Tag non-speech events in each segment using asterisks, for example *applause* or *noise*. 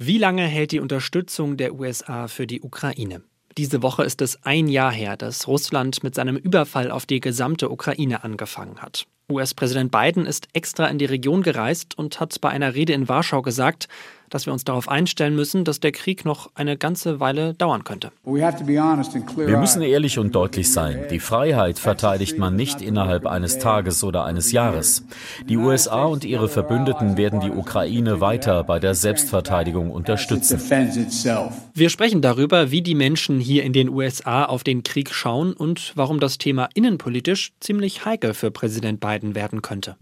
Wie lange hält die Unterstützung der USA für die Ukraine? Diese Woche ist es ein Jahr her, dass Russland mit seinem Überfall auf die gesamte Ukraine angefangen hat. US-Präsident Biden ist extra in die Region gereist und hat bei einer Rede in Warschau gesagt, dass wir uns darauf einstellen müssen, dass der Krieg noch eine ganze Weile dauern könnte. Wir müssen ehrlich und deutlich sein. Die Freiheit verteidigt man nicht innerhalb eines Tages oder eines Jahres. Die USA und ihre Verbündeten werden die Ukraine weiter bei der Selbstverteidigung unterstützen. Wir sprechen darüber, wie die Menschen hier in den USA auf den Krieg schauen und warum das Thema innenpolitisch ziemlich heikel für Präsident Biden werden könnte.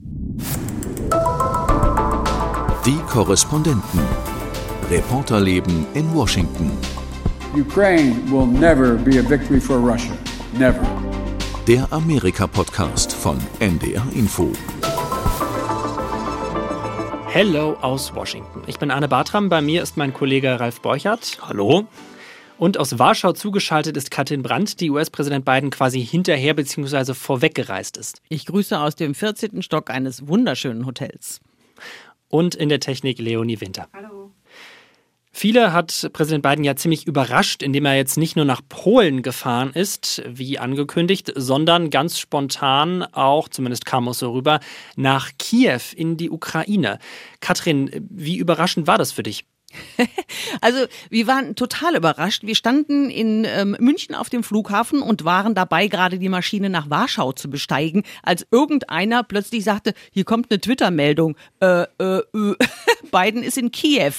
Die Korrespondenten. Reporterleben in Washington. Ukraine will never be a victory for Russia. Never. Der Amerika-Podcast von NDR Info. Hello aus Washington. Ich bin Anne Bartram, bei mir ist mein Kollege Ralf Borchardt. Hallo. Und aus Warschau zugeschaltet ist Katrin Brandt, die US-Präsident Biden quasi hinterher bzw. vorweggereist ist. Ich grüße aus dem 14. Stock eines wunderschönen Hotels und in der Technik Leonie Winter. Hallo. Viele hat Präsident Biden ja ziemlich überrascht, indem er jetzt nicht nur nach Polen gefahren ist, wie angekündigt, sondern ganz spontan auch, zumindest kam es so rüber, nach Kiew in die Ukraine. Katrin, wie überraschend war das für dich? *laughs* Also wir waren total überrascht. Wir standen in ähm, München auf dem Flughafen und waren dabei, gerade die Maschine nach Warschau zu besteigen, als irgendeiner plötzlich sagte, hier kommt eine Twitter-Meldung, äh, äh, äh, *laughs* *laughs* Biden ist in Kiew.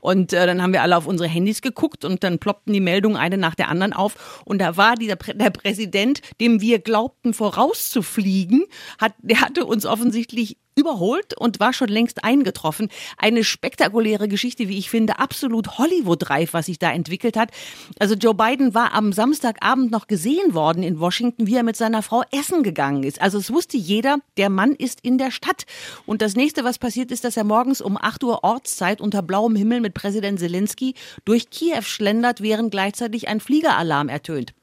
Und äh, dann haben wir alle auf unsere Handys geguckt und dann ploppten die Meldungen eine nach der anderen auf. Und da war dieser der Präsident, dem wir glaubten vorauszufliegen, hat, der hatte uns offensichtlich überholt und war schon längst eingetroffen. Eine spektakuläre Geschichte, wie ich finde, absolut Hollywood-reif, was sich da entwickelt hat. Also Joe Biden war am Samstagabend noch gesehen worden in Washington, wie er mit seiner Frau essen gegangen ist. Also es wusste jeder, der Mann ist in der Stadt. Und das nächste, was passiert ist, dass er morgens um 8 Uhr Ortszeit unter blauem Himmel mit Präsident Zelensky durch Kiew schlendert, während gleichzeitig ein Fliegeralarm ertönt.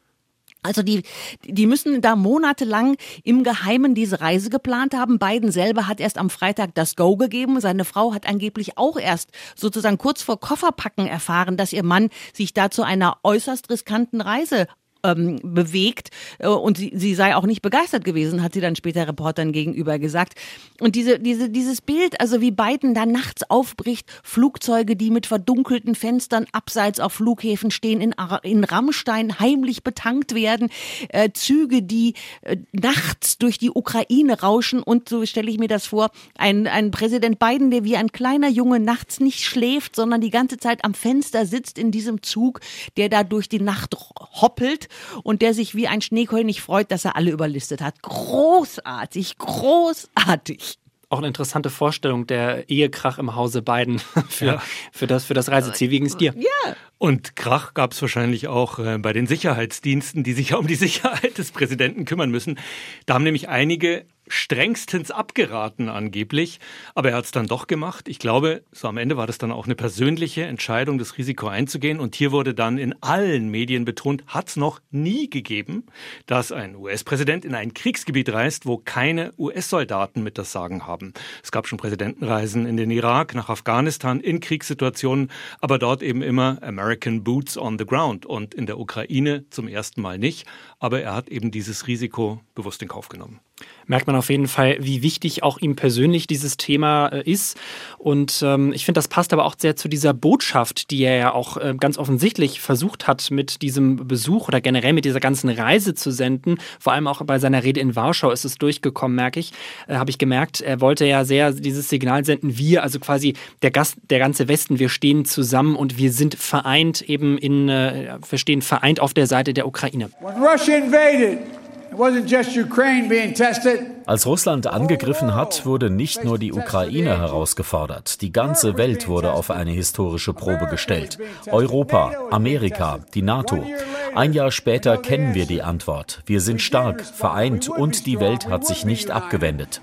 Also die, die müssen da monatelang im Geheimen diese Reise geplant haben. Biden selber hat erst am Freitag das Go gegeben. Seine Frau hat angeblich auch erst sozusagen kurz vor Kofferpacken erfahren, dass ihr Mann sich da zu einer äußerst riskanten Reise ähm, bewegt äh, und sie, sie sei auch nicht begeistert gewesen, hat sie dann später Reportern gegenüber gesagt. Und diese, diese, dieses Bild, also wie Biden da nachts aufbricht, Flugzeuge, die mit verdunkelten Fenstern abseits auf Flughäfen stehen, in, in Rammstein heimlich betankt werden, äh, Züge, die äh, nachts durch die Ukraine rauschen und so stelle ich mir das vor, ein, ein Präsident Biden, der wie ein kleiner Junge nachts nicht schläft, sondern die ganze Zeit am Fenster sitzt in diesem Zug, der da durch die Nacht hoppelt und der sich wie ein Schneekönig freut, dass er alle überlistet hat. Großartig, großartig auch eine interessante Vorstellung der Ehekrach im Hause Biden *laughs* für, ja. für, das, für das Reiseziel. Wie ging es dir? Ja. Und Krach gab es wahrscheinlich auch äh, bei den Sicherheitsdiensten, die sich ja um die *laughs* Sicherheit des Präsidenten kümmern müssen. Da haben nämlich einige strengstens abgeraten angeblich, aber er hat es dann doch gemacht. Ich glaube, so am Ende war das dann auch eine persönliche Entscheidung, das Risiko einzugehen. Und hier wurde dann in allen Medien betont, hat es noch nie gegeben, dass ein US-Präsident in ein Kriegsgebiet reist, wo keine US-Soldaten mit das Sagen haben. Es gab schon Präsidentenreisen in den Irak, nach Afghanistan, in Kriegssituationen, aber dort eben immer American Boots on the Ground und in der Ukraine zum ersten Mal nicht. Aber er hat eben dieses Risiko bewusst in Kauf genommen merkt man auf jeden Fall, wie wichtig auch ihm persönlich dieses Thema äh, ist. Und ähm, ich finde, das passt aber auch sehr zu dieser Botschaft, die er ja auch äh, ganz offensichtlich versucht hat, mit diesem Besuch oder generell mit dieser ganzen Reise zu senden. Vor allem auch bei seiner Rede in Warschau ist es durchgekommen, merke ich, äh, habe ich gemerkt. Er wollte ja sehr dieses Signal senden, wir, also quasi der, Gast, der ganze Westen, wir stehen zusammen und wir sind vereint eben in, äh, wir stehen vereint auf der Seite der Ukraine. When Russia invaded, It wasn't just Ukraine being tested. Als Russland angegriffen hat, wurde nicht nur die Ukraine herausgefordert. Die ganze Welt wurde auf eine historische Probe gestellt. Europa, Amerika, die NATO. Ein Jahr später kennen wir die Antwort. Wir sind stark, vereint und die Welt hat sich nicht abgewendet.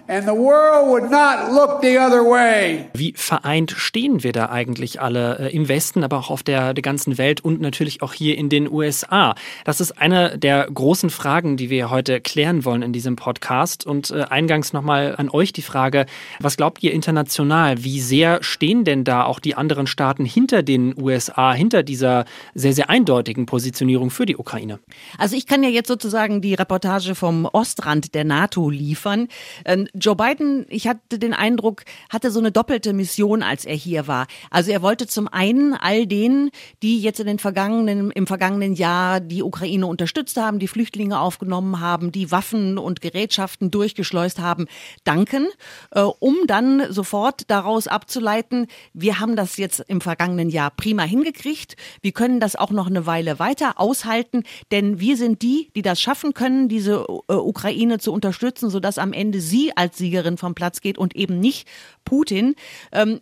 Wie vereint stehen wir da eigentlich alle äh, im Westen, aber auch auf der, der ganzen Welt und natürlich auch hier in den USA? Das ist eine der großen Fragen, die wir heute klären wollen in diesem Podcast. Und äh, eingangs nochmal an euch die Frage, was glaubt ihr international? Wie sehr stehen denn da auch die anderen Staaten hinter den USA, hinter dieser sehr, sehr eindeutigen Positionierung für die Ukraine? Also ich kann ja jetzt sozusagen die Reportage vom Ostrand der NATO liefern. Ähm, Joe Biden, ich hatte den Eindruck, hatte so eine doppelte Mission, als er hier war. Also er wollte zum einen all denen, die jetzt in den vergangenen, im vergangenen Jahr die Ukraine unterstützt haben, die Flüchtlinge aufgenommen haben, die Waffen und Gerätschaften durchgeschleust haben, danken, äh, um dann sofort daraus abzuleiten, wir haben das jetzt im vergangenen Jahr prima hingekriegt, wir können das auch noch eine Weile weiter aushalten, denn wir sind die, die das schaffen können, diese äh, Ukraine zu unterstützen, sodass am Ende sie als Siegerin vom Platz geht und eben nicht Putin. Ähm,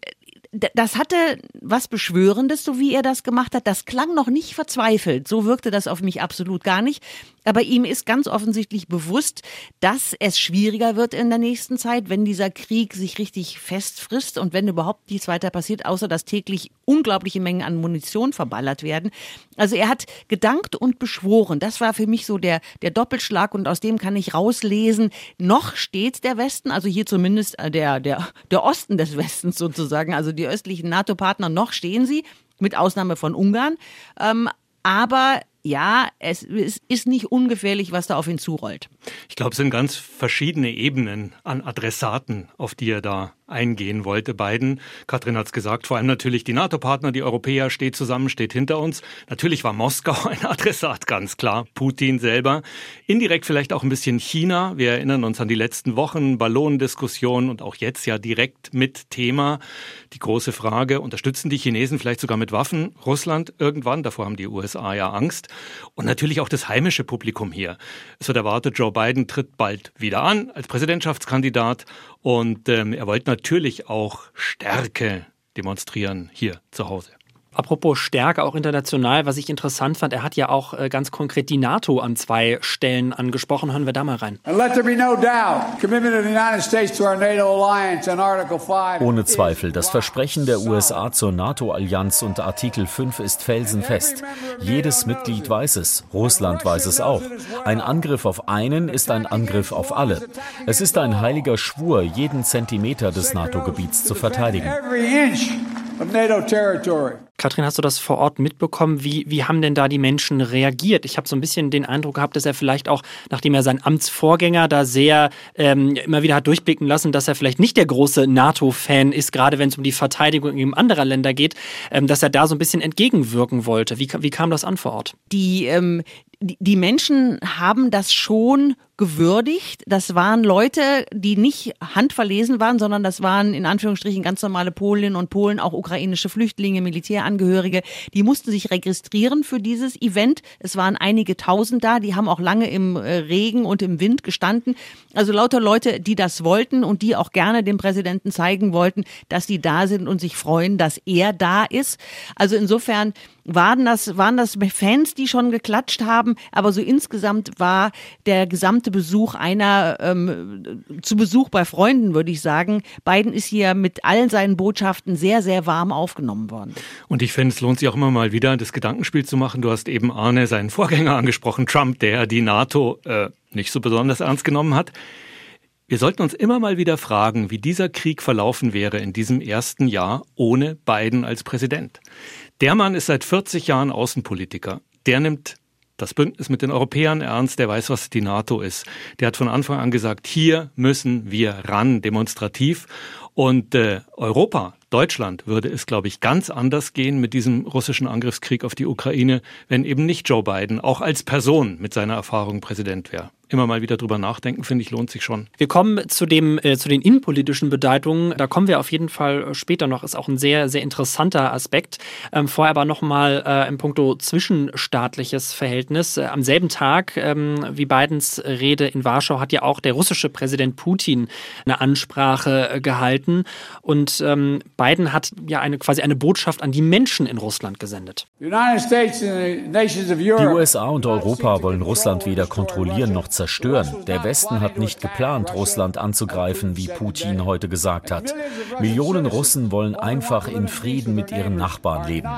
das hatte was Beschwörendes, so wie er das gemacht hat. Das klang noch nicht verzweifelt. So wirkte das auf mich absolut gar nicht. Aber ihm ist ganz offensichtlich bewusst, dass es schwieriger wird in der nächsten Zeit, wenn dieser Krieg sich richtig festfrisst und wenn überhaupt nichts weiter passiert, außer dass täglich unglaubliche Mengen an Munition verballert werden. Also er hat gedankt und beschworen. Das war für mich so der, der Doppelschlag und aus dem kann ich rauslesen, noch steht der Westen, also hier zumindest äh, der, der, der Osten des Westens sozusagen, also die östlichen NATO-Partner, noch stehen sie, mit Ausnahme von Ungarn. Ähm, aber ja, es ist nicht ungefährlich, was da auf ihn zurollt. Ich glaube, es sind ganz verschiedene Ebenen an Adressaten, auf die er da eingehen wollte. Biden, Katrin hat es gesagt, vor allem natürlich die NATO-Partner, die Europäer steht zusammen, steht hinter uns. Natürlich war Moskau *laughs* ein Adressat, ganz klar. Putin selber. Indirekt vielleicht auch ein bisschen China. Wir erinnern uns an die letzten Wochen, Ballonendiskussionen und auch jetzt ja direkt mit Thema. Die große Frage, unterstützen die Chinesen vielleicht sogar mit Waffen Russland irgendwann? Davor haben die USA ja Angst. Und natürlich auch das heimische Publikum hier. Es wird erwartet, Joe Biden tritt bald wieder an als Präsidentschaftskandidat und ähm, er wollte natürlich auch Stärke demonstrieren hier zu Hause. Apropos Stärke auch international, was ich interessant fand, er hat ja auch äh, ganz konkret die NATO an zwei Stellen angesprochen. Hören wir da mal rein. Ohne Zweifel, das Versprechen der USA zur NATO-Allianz und Artikel 5 ist felsenfest. Jedes Mitglied weiß es, Russland weiß es auch. Ein Angriff auf einen ist ein Angriff auf alle. Es ist ein heiliger Schwur, jeden Zentimeter des NATO-Gebiets zu verteidigen. Katrin, hast du das vor Ort mitbekommen? Wie, wie haben denn da die Menschen reagiert? Ich habe so ein bisschen den Eindruck gehabt, dass er vielleicht auch, nachdem er seinen Amtsvorgänger da sehr ähm, immer wieder hat durchblicken lassen, dass er vielleicht nicht der große NATO-Fan ist, gerade wenn es um die Verteidigung anderer Länder geht, ähm, dass er da so ein bisschen entgegenwirken wollte. Wie, wie kam das an vor Ort? Die, ähm, die Menschen haben das schon gewürdigt. Das waren Leute, die nicht handverlesen waren, sondern das waren in Anführungsstrichen ganz normale Polinnen und Polen, auch ukrainische Flüchtlinge, Militärangehörige. Die mussten sich registrieren für dieses Event. Es waren einige tausend da, die haben auch lange im äh, Regen und im Wind gestanden. Also lauter Leute, die das wollten und die auch gerne dem Präsidenten zeigen wollten, dass sie da sind und sich freuen, dass er da ist. Also insofern waren das, waren das Fans, die schon geklatscht haben, aber so insgesamt war der gesamte Besuch einer ähm, zu Besuch bei Freunden, würde ich sagen. Biden ist hier mit allen seinen Botschaften sehr, sehr warm aufgenommen worden. Und ich finde, es lohnt sich auch immer mal wieder, das Gedankenspiel zu machen. Du hast eben Arne, seinen Vorgänger, angesprochen, Trump, der die NATO äh, nicht so besonders ernst genommen hat. Wir sollten uns immer mal wieder fragen, wie dieser Krieg verlaufen wäre in diesem ersten Jahr ohne Biden als Präsident. Der Mann ist seit 40 Jahren Außenpolitiker. Der nimmt das Bündnis mit den Europäern ernst, der weiß, was die NATO ist. Der hat von Anfang an gesagt, hier müssen wir ran, demonstrativ. Und äh, Europa, Deutschland, würde es, glaube ich, ganz anders gehen mit diesem russischen Angriffskrieg auf die Ukraine, wenn eben nicht Joe Biden auch als Person mit seiner Erfahrung Präsident wäre immer mal wieder drüber nachdenken, finde ich, lohnt sich schon. Wir kommen zu, dem, äh, zu den innenpolitischen Bedeutungen. Da kommen wir auf jeden Fall später noch. Ist auch ein sehr, sehr interessanter Aspekt. Ähm, vorher aber nochmal äh, im Punkto zwischenstaatliches Verhältnis. Äh, am selben Tag ähm, wie Bidens Rede in Warschau hat ja auch der russische Präsident Putin eine Ansprache äh, gehalten. Und ähm, Biden hat ja eine, quasi eine Botschaft an die Menschen in Russland gesendet. Die USA und Europa wollen Russland weder kontrollieren noch zerstören zerstören. Der Westen hat nicht geplant, Russland anzugreifen, wie Putin heute gesagt hat. Millionen Russen wollen einfach in Frieden mit ihren Nachbarn leben.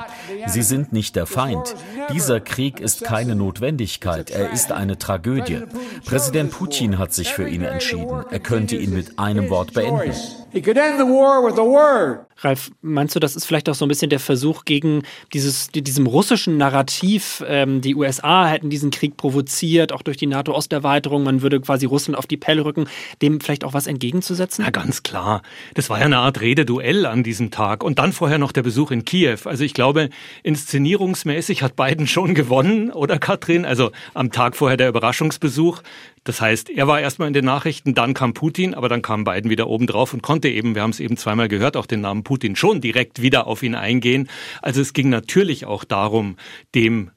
Sie sind nicht der Feind. Dieser Krieg ist keine Notwendigkeit, er ist eine Tragödie. Präsident Putin hat sich für ihn entschieden. Er könnte ihn mit einem Wort beenden. He could end the war with a word. Ralf, meinst du, das ist vielleicht auch so ein bisschen der Versuch gegen dieses, diesem russischen Narrativ, ähm, die USA hätten diesen Krieg provoziert, auch durch die NATO-Osterweiterung, man würde quasi Russland auf die Pelle rücken, dem vielleicht auch was entgegenzusetzen? Na ganz klar. Das war ja eine Art Rededuell an diesem Tag und dann vorher noch der Besuch in Kiew. Also ich glaube, inszenierungsmäßig hat Biden schon gewonnen, oder Katrin? Also am Tag vorher der Überraschungsbesuch. Das heißt, er war erstmal in den Nachrichten, dann kam Putin, aber dann kam Biden wieder oben drauf und konnte eben, wir haben es eben zweimal gehört, auch den Namen Putin schon direkt wieder auf ihn eingehen. Also es ging natürlich auch darum, dem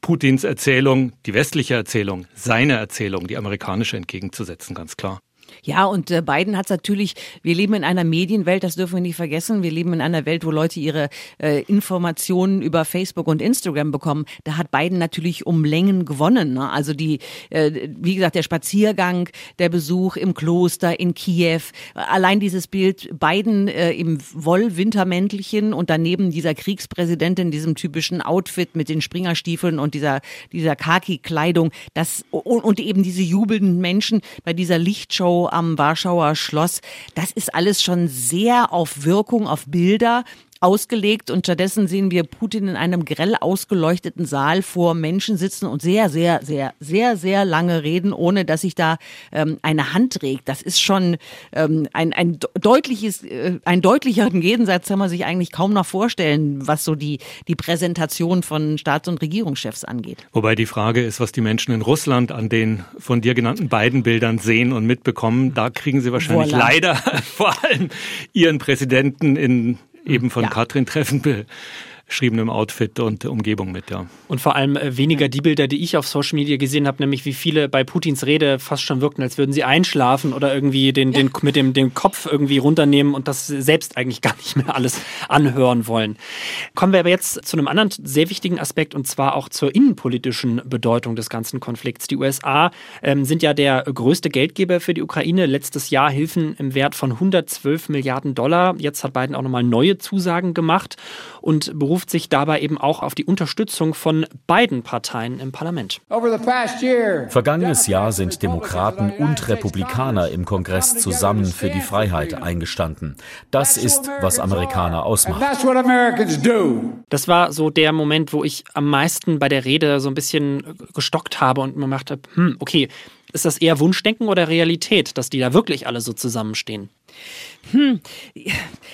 Putins Erzählung, die westliche Erzählung, seine Erzählung, die amerikanische entgegenzusetzen, ganz klar. Ja, und äh, Biden hat natürlich, wir leben in einer Medienwelt, das dürfen wir nicht vergessen. Wir leben in einer Welt, wo Leute ihre äh, Informationen über Facebook und Instagram bekommen. Da hat Biden natürlich um Längen gewonnen. Ne? Also die, äh, wie gesagt, der Spaziergang, der Besuch im Kloster in Kiew, allein dieses Bild Biden äh, im Wollwintermäntelchen und daneben dieser Kriegspräsident in diesem typischen Outfit mit den Springerstiefeln und dieser, dieser Khaki-Kleidung, das, und, und eben diese jubelnden Menschen bei dieser Lichtshow am Warschauer Schloss. Das ist alles schon sehr auf Wirkung, auf Bilder ausgelegt und stattdessen sehen wir Putin in einem grell ausgeleuchteten Saal vor Menschen sitzen und sehr, sehr, sehr, sehr, sehr lange reden, ohne dass sich da ähm, eine Hand regt. Das ist schon ähm, ein, ein deutliches, äh, ein deutlicheren Gegensatz kann man sich eigentlich kaum noch vorstellen, was so die, die Präsentation von Staats- und Regierungschefs angeht. Wobei die Frage ist, was die Menschen in Russland an den von dir genannten beiden Bildern sehen und mitbekommen. Da kriegen sie wahrscheinlich voilà. leider *laughs* vor allem ihren Präsidenten in eben von ja. Katrin treffend beschriebenem Outfit und Umgebung mit, ja. Und vor allem äh, weniger die Bilder, die ich auf Social Media gesehen habe, nämlich wie viele bei Putins Rede fast schon wirkten, als würden sie einschlafen oder irgendwie den, ja. den, mit dem, dem Kopf irgendwie runternehmen und das selbst eigentlich gar nicht mehr alles anhören wollen. Kommen wir aber jetzt zu einem anderen sehr wichtigen Aspekt und zwar auch zur innenpolitischen Bedeutung des ganzen Konflikts. Die USA ähm, sind ja der größte Geldgeber für die Ukraine. Letztes Jahr Hilfen im Wert von 112 Milliarden Dollar. Jetzt hat Biden auch nochmal neue Zusagen gemacht und beruft beruft sich dabei eben auch auf die Unterstützung von beiden Parteien im Parlament. Vergangenes Jahr sind Demokraten und Republikaner im Kongress zusammen für die Freiheit eingestanden. Das ist, was Amerikaner ausmacht. Das war so der Moment, wo ich am meisten bei der Rede so ein bisschen gestockt habe und mir gedacht habe, hm, okay, ist das eher Wunschdenken oder Realität, dass die da wirklich alle so zusammenstehen? Hm,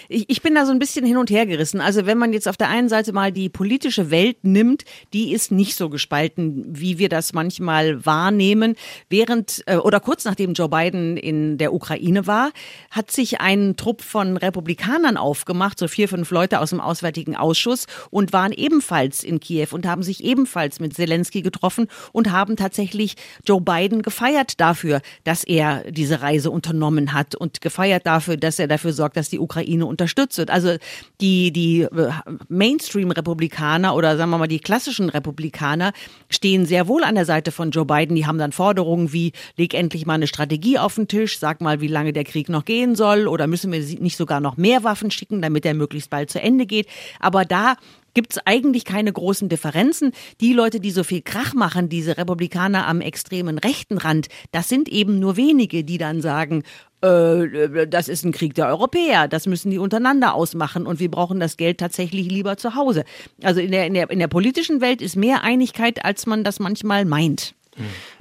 ich bin da so ein bisschen hin und her gerissen. Also wenn man jetzt auf der einen Seite mal die politische Welt nimmt, die ist nicht so gespalten, wie wir das manchmal wahrnehmen. Während äh, oder kurz nachdem Joe Biden in der Ukraine war, hat sich ein Trupp von Republikanern aufgemacht, so vier, fünf Leute aus dem Auswärtigen Ausschuss und waren ebenfalls in Kiew und haben sich ebenfalls mit Zelensky getroffen und haben tatsächlich Joe Biden gefeiert dafür, dass er diese Reise unternommen hat und gefeiert dafür, dass er dafür sorgt, dass die Ukraine unterstützt wird. Also die, die äh, Mainstream-Republikaner oder sagen wir mal die klassischen Republikaner stehen sehr wohl an der Seite von Joe Biden. Die haben dann Forderungen wie, leg endlich mal eine Strategie auf den Tisch, sag mal, wie lange der Krieg noch gehen soll oder müssen wir nicht sogar noch mehr Waffen schicken, damit er möglichst bald zu Ende geht. Aber da gibt es eigentlich keine großen Differenzen. Die Leute, die so viel Krach machen, diese Republikaner am extremen rechten Rand, das sind eben nur wenige, die dann sagen, äh, das ist ein Krieg der Europäer, das müssen die untereinander ausmachen und wir brauchen das Geld tatsächlich lieber zu Hause. Also in der, in der, in der politischen Welt ist mehr Einigkeit, als man das manchmal meint.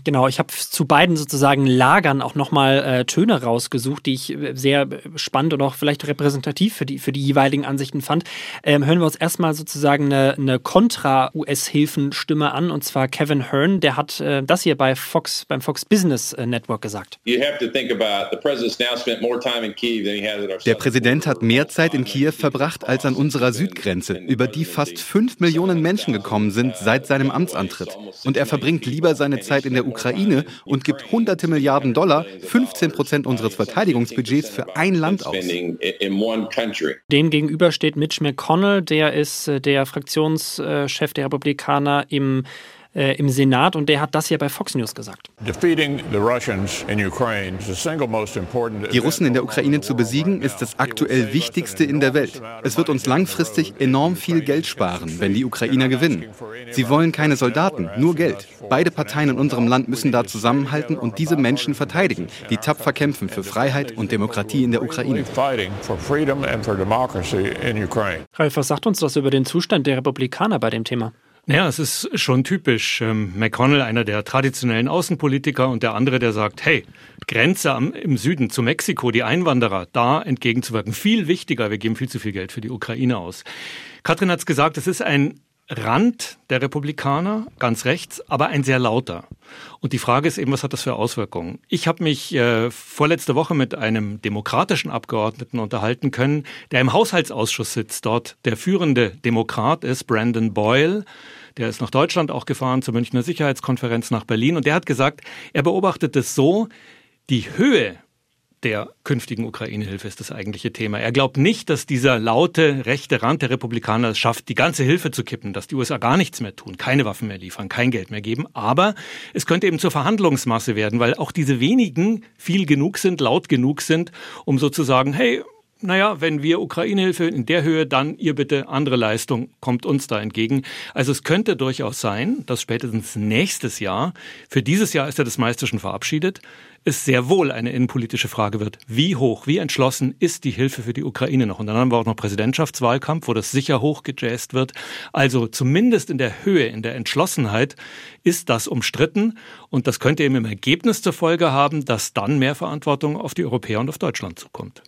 Genau, ich habe zu beiden sozusagen Lagern auch nochmal äh, Töne rausgesucht, die ich äh, sehr spannend und auch vielleicht repräsentativ für die, für die jeweiligen Ansichten fand. Ähm, hören wir uns erstmal sozusagen eine, eine Kontra-US-Hilfenstimme an, und zwar Kevin Hearn, der hat äh, das hier bei Fox, beim Fox Business äh, Network gesagt. Der Präsident hat mehr Zeit in Kiew verbracht als an unserer Südgrenze, über die fast fünf Millionen Menschen gekommen sind seit seinem Amtsantritt. Und er verbringt lieber seine Zeit in der Ukraine und gibt hunderte Milliarden Dollar, 15 Prozent unseres Verteidigungsbudgets für ein Land aus. Dem gegenüber steht Mitch McConnell, der ist äh, der Fraktionschef der Republikaner im äh, im Senat und der hat das hier bei Fox News gesagt. Die Russen in der Ukraine zu besiegen, ist das aktuell Wichtigste in der Welt. Es wird uns langfristig enorm viel Geld sparen, wenn die Ukrainer gewinnen. Sie wollen keine Soldaten, nur Geld. Beide Parteien in unserem Land müssen da zusammenhalten und diese Menschen verteidigen, die tapfer kämpfen für Freiheit und Demokratie in der Ukraine. Ralf, was sagt uns das über den Zustand der Republikaner bei dem Thema? Ja, es ist schon typisch. Ähm, McConnell, einer der traditionellen Außenpolitiker und der andere, der sagt, hey, Grenze im Süden zu Mexiko, die Einwanderer, da entgegenzuwirken. Viel wichtiger, wir geben viel zu viel Geld für die Ukraine aus. Katrin hat es gesagt, es ist ein Rand der Republikaner, ganz rechts, aber ein sehr lauter. Und die Frage ist eben, was hat das für Auswirkungen? Ich habe mich äh, vorletzte Woche mit einem demokratischen Abgeordneten unterhalten können, der im Haushaltsausschuss sitzt, dort der führende Demokrat ist, Brandon Boyle. Der ist nach Deutschland auch gefahren zur Münchner Sicherheitskonferenz nach Berlin und der hat gesagt, er beobachtet es so, die Höhe der künftigen Ukraine-Hilfe ist das eigentliche Thema. Er glaubt nicht, dass dieser laute rechte Rand der Republikaner es schafft, die ganze Hilfe zu kippen, dass die USA gar nichts mehr tun, keine Waffen mehr liefern, kein Geld mehr geben. Aber es könnte eben zur Verhandlungsmasse werden, weil auch diese wenigen viel genug sind, laut genug sind, um sozusagen, hey, naja, wenn wir Ukraine-Hilfe in der Höhe, dann ihr bitte andere Leistung, kommt uns da entgegen. Also es könnte durchaus sein, dass spätestens nächstes Jahr, für dieses Jahr ist ja das meiste schon verabschiedet, es sehr wohl eine innenpolitische Frage wird. Wie hoch, wie entschlossen ist die Hilfe für die Ukraine noch? Und dann haben wir auch noch Präsidentschaftswahlkampf, wo das sicher hochgejazzt wird. Also zumindest in der Höhe, in der Entschlossenheit ist das umstritten. Und das könnte eben im Ergebnis zur Folge haben, dass dann mehr Verantwortung auf die Europäer und auf Deutschland zukommt.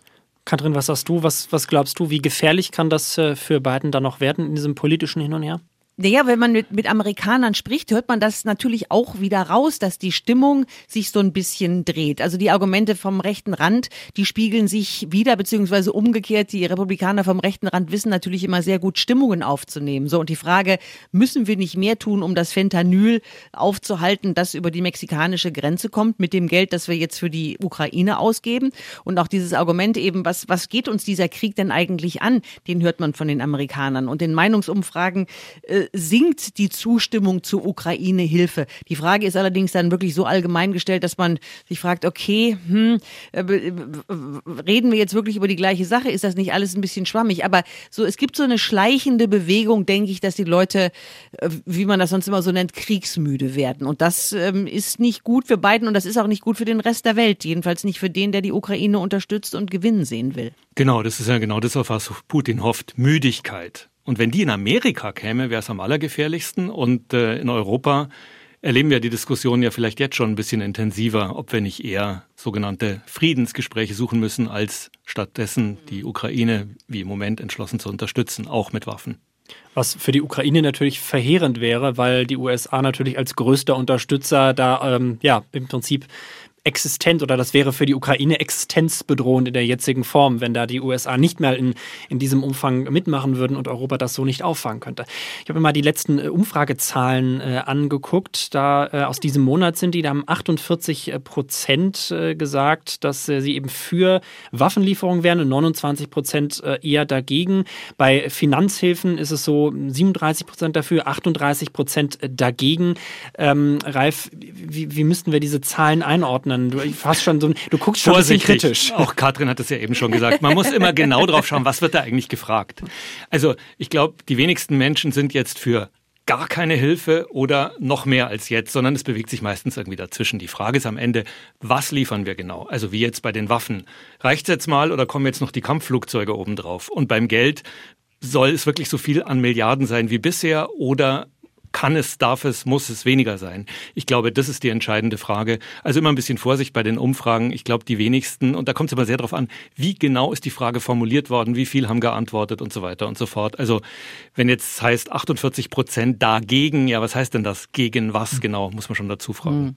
Katrin, was sagst du? Was, was glaubst du? Wie gefährlich kann das äh, für Biden dann noch werden in diesem politischen Hin und Her? Naja, wenn man mit, mit Amerikanern spricht, hört man das natürlich auch wieder raus, dass die Stimmung sich so ein bisschen dreht. Also die Argumente vom rechten Rand, die spiegeln sich wieder, beziehungsweise umgekehrt. Die Republikaner vom rechten Rand wissen natürlich immer sehr gut, Stimmungen aufzunehmen. So, und die Frage, müssen wir nicht mehr tun, um das Fentanyl aufzuhalten, das über die mexikanische Grenze kommt, mit dem Geld, das wir jetzt für die Ukraine ausgeben? Und auch dieses Argument eben, was, was geht uns dieser Krieg denn eigentlich an? Den hört man von den Amerikanern. Und in Meinungsumfragen äh, sinkt die Zustimmung zur Ukraine-Hilfe. Die Frage ist allerdings dann wirklich so allgemein gestellt, dass man sich fragt, okay, hm, äh, reden wir jetzt wirklich über die gleiche Sache? Ist das nicht alles ein bisschen schwammig? Aber so, es gibt so eine schleichende Bewegung, denke ich, dass die Leute, äh, wie man das sonst immer so nennt, kriegsmüde werden. Und das ähm, ist nicht gut für beiden und das ist auch nicht gut für den Rest der Welt. Jedenfalls nicht für den, der die Ukraine unterstützt und gewinnen sehen will. Genau, das ist ja genau das, auf was Putin hofft. Müdigkeit. Und wenn die in Amerika käme, wäre es am allergefährlichsten. Und äh, in Europa erleben wir die Diskussion ja vielleicht jetzt schon ein bisschen intensiver, ob wir nicht eher sogenannte Friedensgespräche suchen müssen, als stattdessen die Ukraine wie im Moment entschlossen zu unterstützen, auch mit Waffen. Was für die Ukraine natürlich verheerend wäre, weil die USA natürlich als größter Unterstützer da ähm, ja im Prinzip existent oder das wäre für die Ukraine existenzbedrohend in der jetzigen Form, wenn da die USA nicht mehr in, in diesem Umfang mitmachen würden und Europa das so nicht auffangen könnte. Ich habe mir mal die letzten äh, Umfragezahlen äh, angeguckt. Da äh, aus diesem Monat sind die, da haben 48 Prozent äh, gesagt, dass äh, sie eben für Waffenlieferungen wären und 29 Prozent äh, eher dagegen. Bei Finanzhilfen ist es so 37 Prozent dafür, 38 Prozent dagegen. Ähm, Ralf, wie, wie müssten wir diese Zahlen einordnen? Einordnen. Du, fast schon so, du guckst schon Vorsichtig. ein bisschen kritisch. Auch Katrin hat es ja eben schon gesagt. Man muss immer genau drauf schauen, was wird da eigentlich gefragt. Also ich glaube, die wenigsten Menschen sind jetzt für gar keine Hilfe oder noch mehr als jetzt, sondern es bewegt sich meistens irgendwie dazwischen. Die Frage ist am Ende, was liefern wir genau? Also wie jetzt bei den Waffen. Reicht es jetzt mal oder kommen jetzt noch die Kampfflugzeuge obendrauf? Und beim Geld soll es wirklich so viel an Milliarden sein wie bisher oder kann es, darf es, muss es weniger sein? Ich glaube, das ist die entscheidende Frage. Also immer ein bisschen Vorsicht bei den Umfragen. Ich glaube, die wenigsten, und da kommt es immer sehr darauf an, wie genau ist die Frage formuliert worden, wie viel haben geantwortet und so weiter und so fort. Also wenn jetzt heißt 48 Prozent dagegen, ja, was heißt denn das? Gegen was genau, muss man schon dazu fragen. Mhm.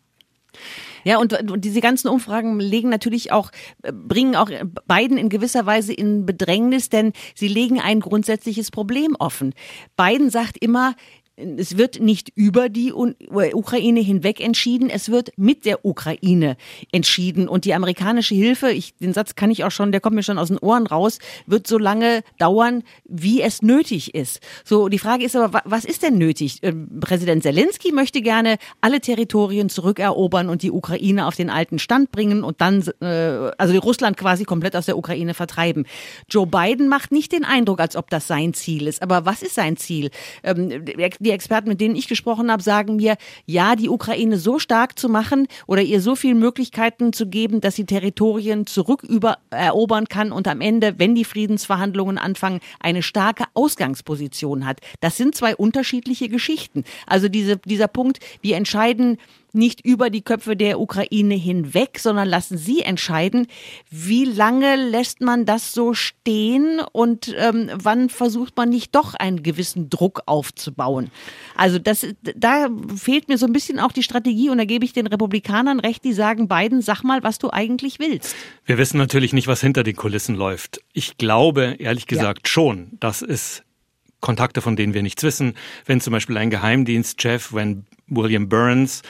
Ja, und, und diese ganzen Umfragen legen natürlich auch, bringen auch Biden in gewisser Weise in Bedrängnis, denn sie legen ein grundsätzliches Problem offen. Biden sagt immer, es wird nicht über die Ukraine hinweg entschieden, es wird mit der Ukraine entschieden. Und die amerikanische Hilfe, ich, den Satz kann ich auch schon, der kommt mir schon aus den Ohren raus, wird so lange dauern, wie es nötig ist. So, die Frage ist aber, was ist denn nötig? Ähm, Präsident Zelensky möchte gerne alle Territorien zurückerobern und die Ukraine auf den alten Stand bringen und dann, äh, also Russland quasi komplett aus der Ukraine vertreiben. Joe Biden macht nicht den Eindruck, als ob das sein Ziel ist. Aber was ist sein Ziel? Ähm, die Experten, mit denen ich gesprochen habe, sagen mir, ja, die Ukraine so stark zu machen oder ihr so viele Möglichkeiten zu geben, dass sie Territorien zurückerobern kann und am Ende, wenn die Friedensverhandlungen anfangen, eine starke Ausgangsposition hat. Das sind zwei unterschiedliche Geschichten. Also diese, dieser Punkt, wir entscheiden nicht über die Köpfe der Ukraine hinweg, sondern lassen sie entscheiden, wie lange lässt man das so stehen und ähm, wann versucht man nicht doch einen gewissen Druck aufzubauen. Also das, da fehlt mir so ein bisschen auch die Strategie und da gebe ich den Republikanern recht, die sagen, Biden, sag mal, was du eigentlich willst. Wir wissen natürlich nicht, was hinter den Kulissen läuft. Ich glaube, ehrlich gesagt, ja. schon, dass es Kontakte, von denen wir nichts wissen. Wenn zum Beispiel ein Geheimdienstchef, wenn William Burns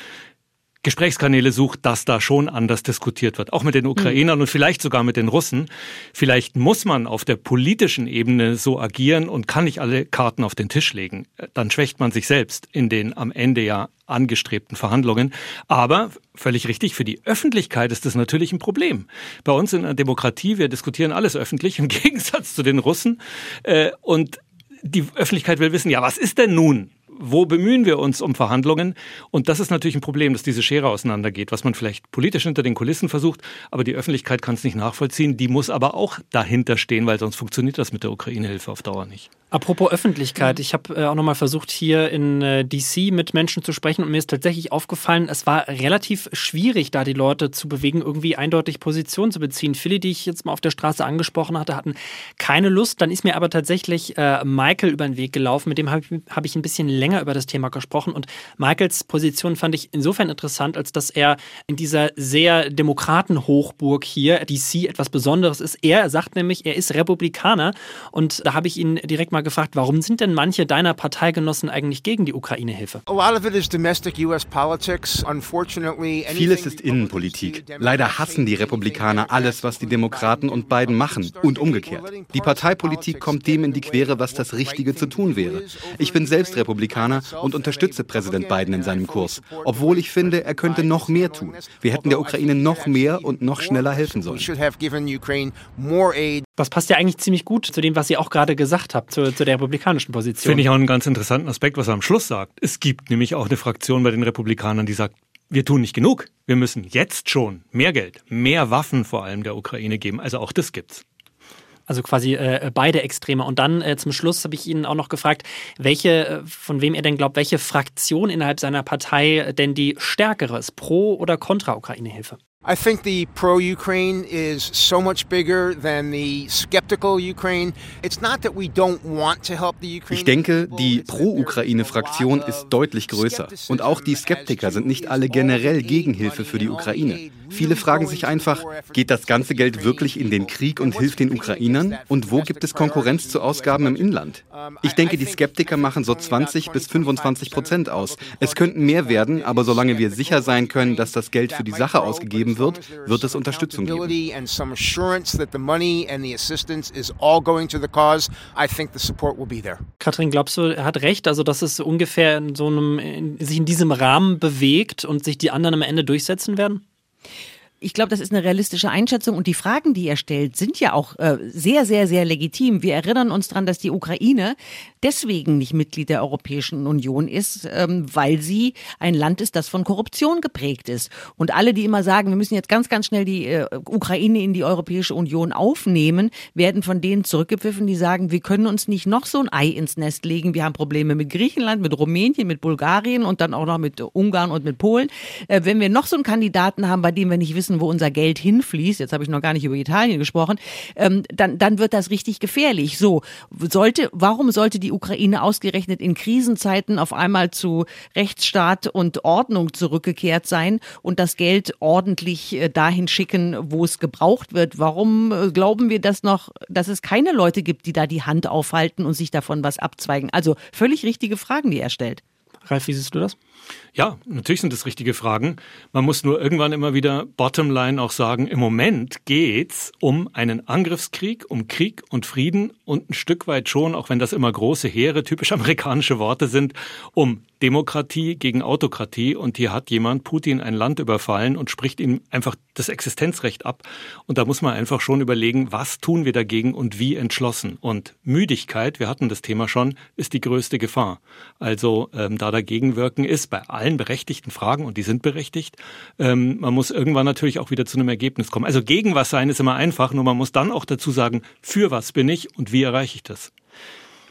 Gesprächskanäle sucht, dass da schon anders diskutiert wird. Auch mit den Ukrainern mhm. und vielleicht sogar mit den Russen. Vielleicht muss man auf der politischen Ebene so agieren und kann nicht alle Karten auf den Tisch legen. Dann schwächt man sich selbst in den am Ende ja angestrebten Verhandlungen. Aber völlig richtig, für die Öffentlichkeit ist das natürlich ein Problem. Bei uns in einer Demokratie, wir diskutieren alles öffentlich im *laughs* Gegensatz zu den Russen. Äh, und die Öffentlichkeit will wissen, ja, was ist denn nun wo bemühen wir uns um Verhandlungen? Und das ist natürlich ein Problem, dass diese Schere auseinandergeht, was man vielleicht politisch hinter den Kulissen versucht, aber die Öffentlichkeit kann es nicht nachvollziehen. Die muss aber auch dahinter stehen, weil sonst funktioniert das mit der Ukraine-Hilfe auf Dauer nicht. Apropos Öffentlichkeit, ich habe äh, auch nochmal versucht, hier in äh, DC mit Menschen zu sprechen und mir ist tatsächlich aufgefallen, es war relativ schwierig, da die Leute zu bewegen, irgendwie eindeutig Position zu beziehen. Viele, die ich jetzt mal auf der Straße angesprochen hatte, hatten keine Lust. Dann ist mir aber tatsächlich äh, Michael über den Weg gelaufen, mit dem habe ich, hab ich ein bisschen länger über das Thema gesprochen und Michaels Position fand ich insofern interessant, als dass er in dieser sehr Demokratenhochburg hier, DC, etwas Besonderes ist. Er sagt nämlich, er ist Republikaner und da habe ich ihn direkt mal gefragt, warum sind denn manche deiner Parteigenossen eigentlich gegen die Ukraine-Hilfe? Vieles ist Innenpolitik. Leider hassen die Republikaner alles, was die Demokraten und Biden machen und umgekehrt. Die Parteipolitik kommt dem in die Quere, was das Richtige zu tun wäre. Ich bin selbst Republikaner und unterstütze Präsident Biden in seinem Kurs, obwohl ich finde, er könnte noch mehr tun. Wir hätten der Ukraine noch mehr und noch schneller helfen sollen. Das passt ja eigentlich ziemlich gut zu dem, was ihr auch gerade gesagt habt, zu, zu der republikanischen Position. Finde ich auch einen ganz interessanten Aspekt, was er am Schluss sagt. Es gibt nämlich auch eine Fraktion bei den Republikanern, die sagt, wir tun nicht genug. Wir müssen jetzt schon mehr Geld, mehr Waffen vor allem der Ukraine geben. Also auch das gibt's. Also quasi äh, beide Extreme. Und dann äh, zum Schluss habe ich ihn auch noch gefragt, welche, äh, von wem er denn glaubt, welche Fraktion innerhalb seiner Partei denn die stärkere ist, pro oder kontra Ukraine-Hilfe? I think the pro Ukraine is so much bigger than the skeptical Ukraine. It's not that we don't want to help the Ukraine. Ich denke, die Pro-Ukraine-Fraktion ist deutlich größer. Und auch die Skeptiker sind nicht alle generell gegen Hilfe für die Ukraine. Viele fragen sich einfach, geht das ganze Geld wirklich in den Krieg und hilft den Ukrainern? Und wo gibt es Konkurrenz zu Ausgaben im Inland? Ich denke, die Skeptiker machen so 20 bis 25 Prozent aus. Es könnten mehr werden, aber solange wir sicher sein können, dass das Geld für die Sache ausgegeben wird, wird es Unterstützung geben. Katrin, glaubst du, er hat recht, also dass es ungefähr in so einem, in, sich in diesem Rahmen bewegt und sich die anderen am Ende durchsetzen werden? Ich glaube, das ist eine realistische Einschätzung und die Fragen, die er stellt, sind ja auch äh, sehr, sehr, sehr legitim. Wir erinnern uns daran, dass die Ukraine deswegen nicht Mitglied der Europäischen Union ist, ähm, weil sie ein Land ist, das von Korruption geprägt ist. Und alle, die immer sagen, wir müssen jetzt ganz, ganz schnell die äh, Ukraine in die Europäische Union aufnehmen, werden von denen zurückgepfiffen, die sagen, wir können uns nicht noch so ein Ei ins Nest legen. Wir haben Probleme mit Griechenland, mit Rumänien, mit Bulgarien und dann auch noch mit Ungarn und mit Polen. Äh, wenn wir noch so einen Kandidaten haben, bei dem wir nicht wissen, wissen, wo unser Geld hinfließt, jetzt habe ich noch gar nicht über Italien gesprochen, ähm, dann, dann wird das richtig gefährlich. So, sollte, warum sollte die Ukraine ausgerechnet in Krisenzeiten auf einmal zu Rechtsstaat und Ordnung zurückgekehrt sein und das Geld ordentlich äh, dahin schicken, wo es gebraucht wird? Warum äh, glauben wir das noch, dass es keine Leute gibt, die da die Hand aufhalten und sich davon was abzweigen? Also völlig richtige Fragen, die er stellt. Ralf, wie siehst du das? Ja, natürlich sind das richtige Fragen. Man muss nur irgendwann immer wieder Bottomline auch sagen, im Moment geht's um einen Angriffskrieg, um Krieg und Frieden und ein Stück weit schon, auch wenn das immer große Heere, typisch *laughs* amerikanische Worte sind, um Demokratie gegen Autokratie. Und hier hat jemand Putin ein Land überfallen und spricht ihm einfach das Existenzrecht ab. Und da muss man einfach schon überlegen, was tun wir dagegen und wie entschlossen. Und Müdigkeit, wir hatten das Thema schon, ist die größte Gefahr. Also ähm, da dagegen wirken ist bei allen berechtigten Fragen, und die sind berechtigt, ähm, man muss irgendwann natürlich auch wieder zu einem Ergebnis kommen. Also gegen was sein ist immer einfach, nur man muss dann auch dazu sagen, für was bin ich und wie erreiche ich das.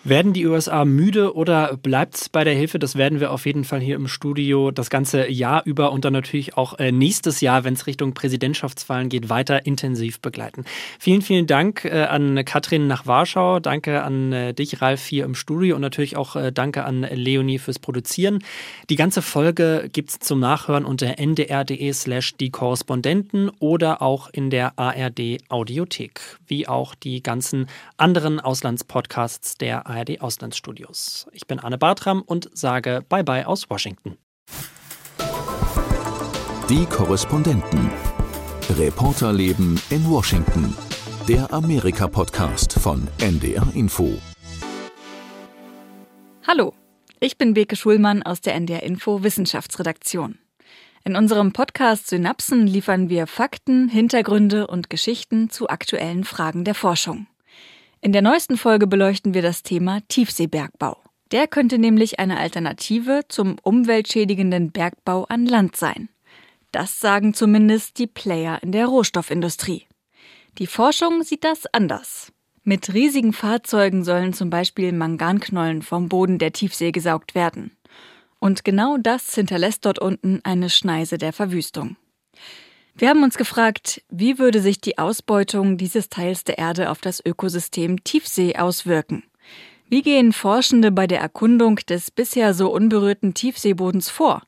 Werden die USA müde oder bleibt es bei der Hilfe? Das werden wir auf jeden Fall hier im Studio das ganze Jahr über und dann natürlich auch äh, nächstes Jahr, wenn es Richtung Präsidentschaftswahlen geht, weiter intensiv begleiten. Vielen, vielen Dank äh, an Katrin nach Warschau. Danke an äh, dich, Ralf, hier im Studio und natürlich auch danke an Leonie fürs Produzieren. Die ganze Folge gibt es zum Nachhören unter ndr.de slash die Korrespondenten oder auch in der ARD Audiothek, wie auch die ganzen anderen Auslandspodcasts der ARD. ARD Auslandsstudios. Ich bin Anne Bartram und sage Bye-bye aus Washington. Die Korrespondenten. Reporterleben in Washington. Der Amerika-Podcast von NDR Info. Hallo, ich bin Beke Schulmann aus der NDR Info Wissenschaftsredaktion. In unserem Podcast Synapsen liefern wir Fakten, Hintergründe und Geschichten zu aktuellen Fragen der Forschung. In der neuesten Folge beleuchten wir das Thema Tiefseebergbau. Der könnte nämlich eine Alternative zum umweltschädigenden Bergbau an Land sein. Das sagen zumindest die Player in der Rohstoffindustrie. Die Forschung sieht das anders. Mit riesigen Fahrzeugen sollen zum Beispiel Manganknollen vom Boden der Tiefsee gesaugt werden. Und genau das hinterlässt dort unten eine Schneise der Verwüstung. Wir haben uns gefragt, wie würde sich die Ausbeutung dieses Teils der Erde auf das Ökosystem Tiefsee auswirken? Wie gehen Forschende bei der Erkundung des bisher so unberührten Tiefseebodens vor?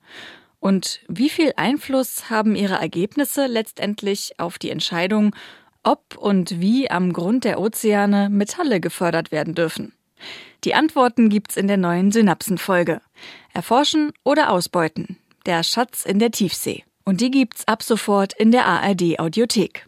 Und wie viel Einfluss haben ihre Ergebnisse letztendlich auf die Entscheidung, ob und wie am Grund der Ozeane Metalle gefördert werden dürfen? Die Antworten gibt's in der neuen Synapsenfolge. Erforschen oder ausbeuten? Der Schatz in der Tiefsee. Und die gibt's ab sofort in der ARD Audiothek.